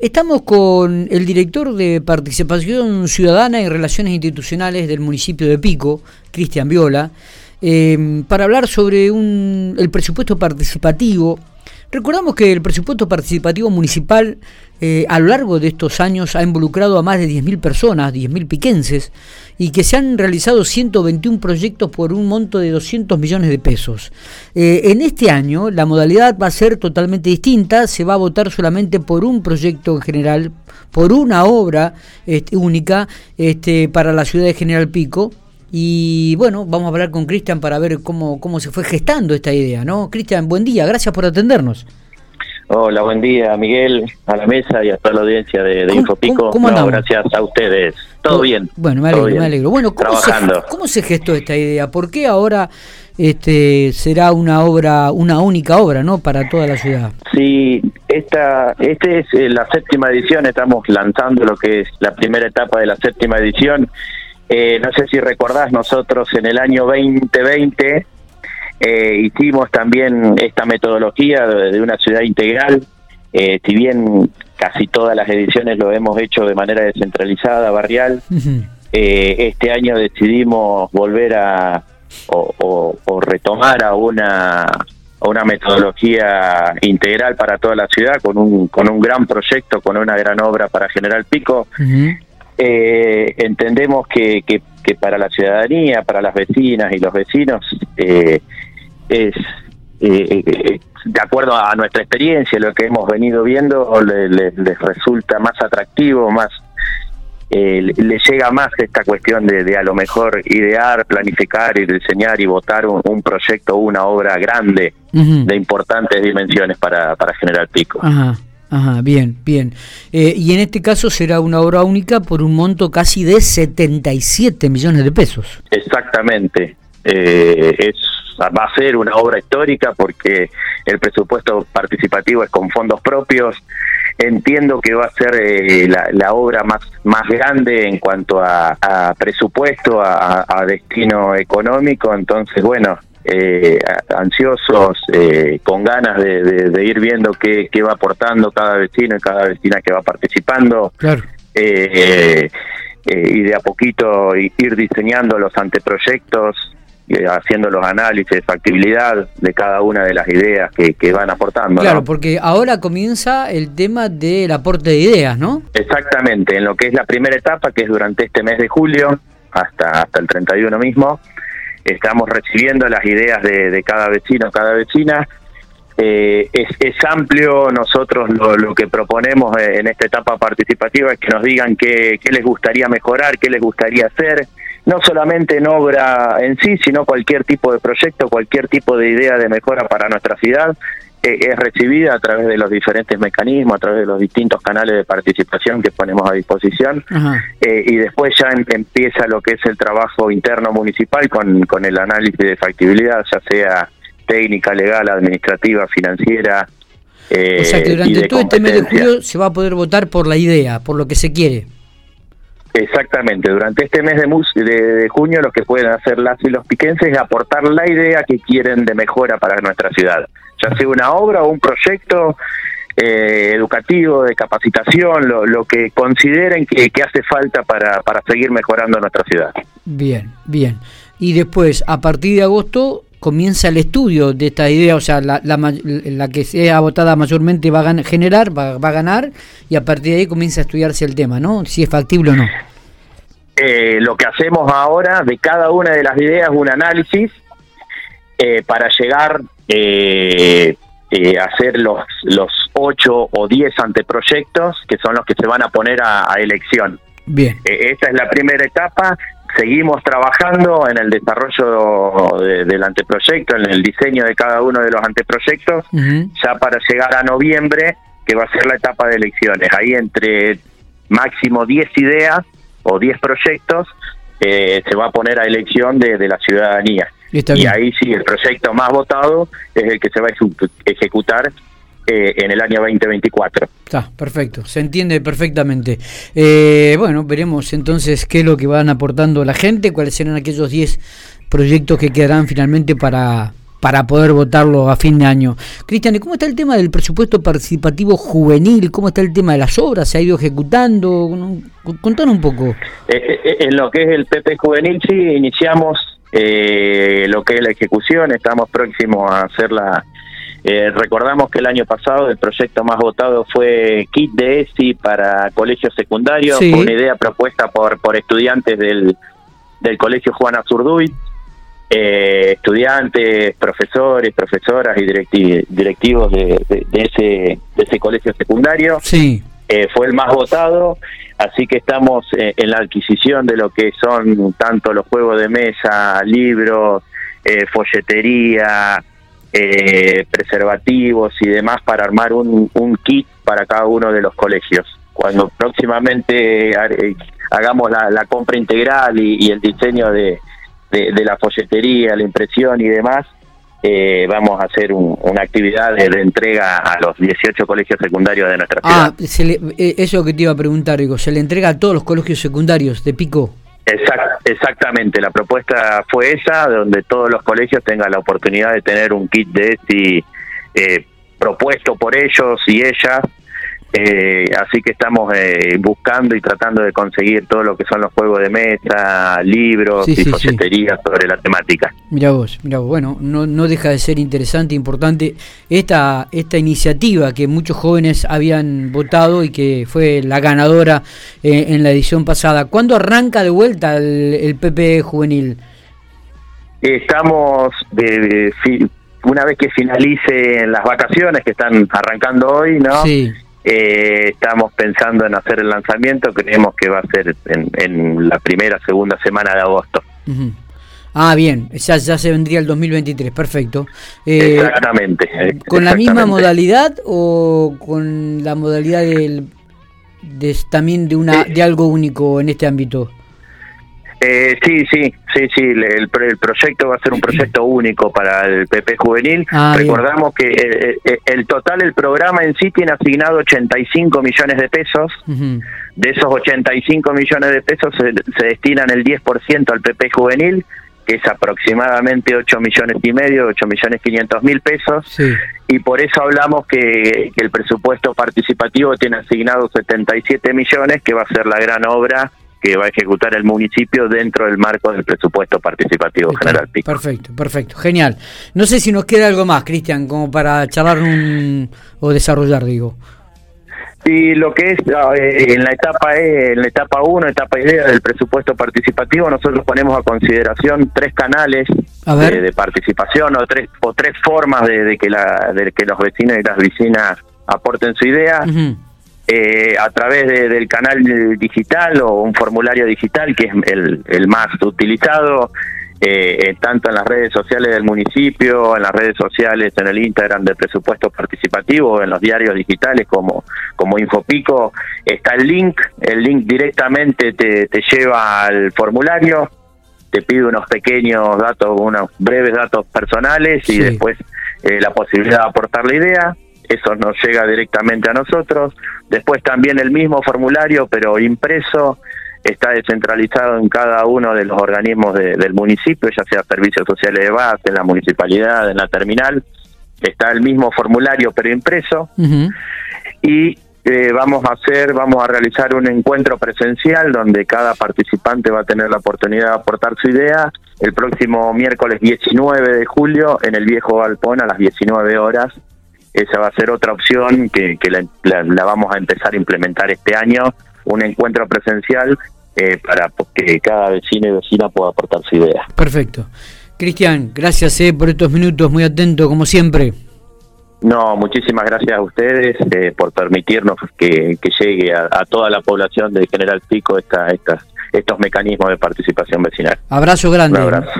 Estamos con el director de Participación Ciudadana y Relaciones Institucionales del municipio de Pico, Cristian Viola, eh, para hablar sobre un, el presupuesto participativo Recordamos que el presupuesto participativo municipal eh, a lo largo de estos años ha involucrado a más de 10.000 personas, 10.000 piquenses, y que se han realizado 121 proyectos por un monto de 200 millones de pesos. Eh, en este año la modalidad va a ser totalmente distinta, se va a votar solamente por un proyecto en general, por una obra este, única este, para la ciudad de General Pico, y bueno, vamos a hablar con Cristian para ver cómo, cómo se fue gestando esta idea, ¿no? Cristian, buen día, gracias por atendernos. Hola, buen día, Miguel, a la mesa y a toda la audiencia de, de Infopico. ¿Cómo, gracias a ustedes. Todo bien. Bueno, me alegro, me alegro. Bueno, ¿cómo se, ¿cómo se gestó esta idea? ¿Por qué ahora este será una obra, una única obra, ¿no? Para toda la ciudad. Sí, esta, este es eh, la séptima edición. Estamos lanzando lo que es la primera etapa de la séptima edición eh, no sé si recordás, nosotros en el año 2020 eh, hicimos también esta metodología de, una ciudad integral. Eh, si bien casi todas las ediciones lo hemos hecho de manera descentralizada, barrial, este año decidimos volver a o, retomar a una a una metodología integral para toda la ciudad con un con un gran proyecto, con una gran obra para General Pico. Eh, entendemos que, que, para la ciudadanía, para las vecinas y los vecinos, eh, es eh, eh, de acuerdo a nuestra experiencia, lo que hemos venido viendo, les resulta más atractivo, más le llega más esta cuestión de, a lo mejor idear, planificar y diseñar y votar un, proyecto o una obra grande de importantes dimensiones para, para General Pico. Ajá. Ajá, bien, bien. Eh, y en este caso será una obra única por un monto casi de 77 millones de pesos. Exactamente. Eh, es, va a ser una obra histórica porque el presupuesto participativo es con fondos propios. Entiendo que va a ser eh, la, obra más, más grande en cuanto a, presupuesto, a, destino económico. Entonces, bueno, eh, ansiosos, eh, con ganas de, ir viendo qué, va aportando cada vecino y cada vecina que va participando. Eh, y de a poquito ir diseñando los anteproyectos, haciendo los análisis de factibilidad de cada una de las ideas que, van aportando. Claro, porque ahora comienza el tema del aporte de ideas, ¿no? Exactamente, en lo que es la primera etapa, que es durante este mes de julio, hasta, hasta el 31 mismo, estamos recibiendo las ideas de, cada vecino, cada vecina. Eh, es, amplio, nosotros lo, que proponemos en esta etapa participativa es que nos digan qué, les gustaría mejorar, qué les gustaría hacer, no solamente en obra en sí, sino cualquier tipo de proyecto, cualquier tipo de idea de mejora para nuestra ciudad. Eh, es recibida a través de los diferentes mecanismos, a través de los distintos canales de participación que ponemos a disposición. Eh, y después ya em, empieza lo que es el trabajo interno municipal con, con el análisis de factibilidad, ya sea técnica, legal, administrativa, financiera. Eh, o sea que durante todo este mes de julio se va a poder votar por la idea, por lo que se quiere. Exactamente, durante este mes de, de, junio lo que pueden hacer las y los piquenses es aportar la idea que quieren de mejora para nuestra ciudad, ya sea una obra o un proyecto eh, educativo, de capacitación, lo, que consideren que, hace falta para, para seguir mejorando nuestra ciudad. Bien, bien. Y después, a partir de agosto, comienza el estudio de esta idea, o sea, la, la, que sea votada mayormente va a generar, va, a ganar, y a partir de ahí comienza a estudiarse el tema, ¿no? Si es factible o no. Eh, lo que hacemos ahora de cada una de las ideas un análisis eh, para llegar eh, a hacer los, los 8 o 10 anteproyectos que son los que se van a poner a, elección. Bien. esta es la primera etapa seguimos trabajando en el desarrollo del anteproyecto, en el diseño de cada uno de los anteproyectos, ya para llegar a noviembre, que va a ser la etapa de elecciones. Ahí entre máximo 10 ideas o 10 proyectos eh, se va a poner a elección de, la ciudadanía. Y ahí sí, el proyecto más votado es el que se va a ejecutar eh, en el año 2024. Está, perfecto, se entiende perfectamente. Eh, bueno, veremos entonces qué es lo que van aportando la gente, cuáles serán aquellos 10 proyectos que quedarán finalmente para, para poder votarlo a fin de año. Cristian, ¿y cómo está el tema del presupuesto participativo juvenil? ¿Cómo está el tema de las obras? ¿Se ha ido ejecutando? Contanos un poco. Eh, eh, en lo que es el PP juvenil, sí, iniciamos eh, lo que es la ejecución, estamos próximos a hacerla. Eh, recordamos que el año pasado el proyecto más votado fue kit de ESI para colegios secundarios, fue una idea propuesta por, por estudiantes del, del colegio Juana Zurduy eh, estudiantes, profesores, profesoras y directivos de, ese, de ese colegio secundario. Sí. Eh, fue el más votado, así que estamos eh, en la adquisición de lo que son tanto los juegos de mesa, libros, eh, folletería, preservativos y demás para armar un, kit para cada uno de los colegios. Cuando próximamente hagamos la, compra integral y el diseño de, de, la folletería, la impresión y demás, eh, vamos a hacer una actividad de, entrega a los 18 colegios secundarios de nuestra ciudad. Ah, eh, eso que te iba a preguntar, digo, ¿se le entrega a todos los colegios secundarios de Pico? exactamente, la propuesta fue esa, donde todos los colegios tengan la oportunidad de tener un kit de este eh, propuesto por ellos y ellas eh, así que estamos eh, buscando y tratando de conseguir todo lo que son los juegos de mesa, libros y sí, sobre la temática. Mira vos, mira vos. Bueno, no, no deja de ser interesante, importante esta, esta iniciativa que muchos jóvenes habían votado y que fue la ganadora eh, en la edición pasada. ¿Cuándo arranca de vuelta el, el PP juvenil? Estamos de, una vez que finalicen las vacaciones que están arrancando hoy, ¿no? Sí eh, estamos pensando en hacer el lanzamiento, creemos que va a ser en, la primera, segunda semana de agosto. Ah, bien, ya, ya se vendría el 2023, perfecto. Eh, exactamente. ¿Con la misma modalidad o con la modalidad del, de, también de, una, de algo único en este ámbito? Eh, sí, sí, sí, sí. El, el, proyecto va a ser un proyecto único para el PP juvenil. Ah, Recordamos que eh, eh, el, total, el programa en sí tiene asignado 85 millones de pesos. De esos 85 millones de pesos se, destinan el 10% al PP juvenil, que es aproximadamente 8 millones y medio, 8 millones 500 mil pesos. Y por eso hablamos que, que el presupuesto participativo tiene asignado 77 millones, que va a ser la gran obra que va a ejecutar el municipio dentro del marco del presupuesto participativo general Pico. Perfecto, perfecto, genial. No sé si nos queda algo más, Cristian, como para charlar un, o desarrollar, digo. Sí, lo que es ah, eh, en la etapa E, en la etapa 1, etapa idea del presupuesto participativo, nosotros ponemos a consideración tres canales de, participación o tres o tres formas de, que la de que los vecinos y las vecinas aporten su idea. Eh, a través del canal digital o un formulario digital que es el, más utilizado, eh, eh, tanto en las redes sociales del municipio, en las redes sociales, en el Instagram de presupuesto participativo, en los diarios digitales como, como Infopico, está el link, el link directamente te, te lleva al formulario, te pide unos pequeños datos, unos breves datos personales y después la posibilidad de aportar la idea eso nos llega directamente a nosotros. Después también el mismo formulario, pero impreso, está descentralizado en cada uno de los organismos del municipio, ya sea servicios sociales de base, en la municipalidad, en la terminal. Está el mismo formulario, pero impreso. Y eh, vamos a hacer, vamos a realizar un encuentro presencial donde cada participante va a tener la oportunidad de aportar su idea el próximo miércoles 19 de julio en el Viejo Galpón a las 19 horas esa va a ser otra opción que, la, vamos a empezar a implementar este año, un encuentro presencial eh, para que cada vecino y vecina pueda aportar su idea. Perfecto. Cristian, gracias eh, por estos minutos, muy atento como siempre. No, muchísimas gracias a ustedes eh, por permitirnos que, llegue a, toda la población de General Pico esta, esta, estos mecanismos de participación vecinal. Abrazo grande. Un abrazo.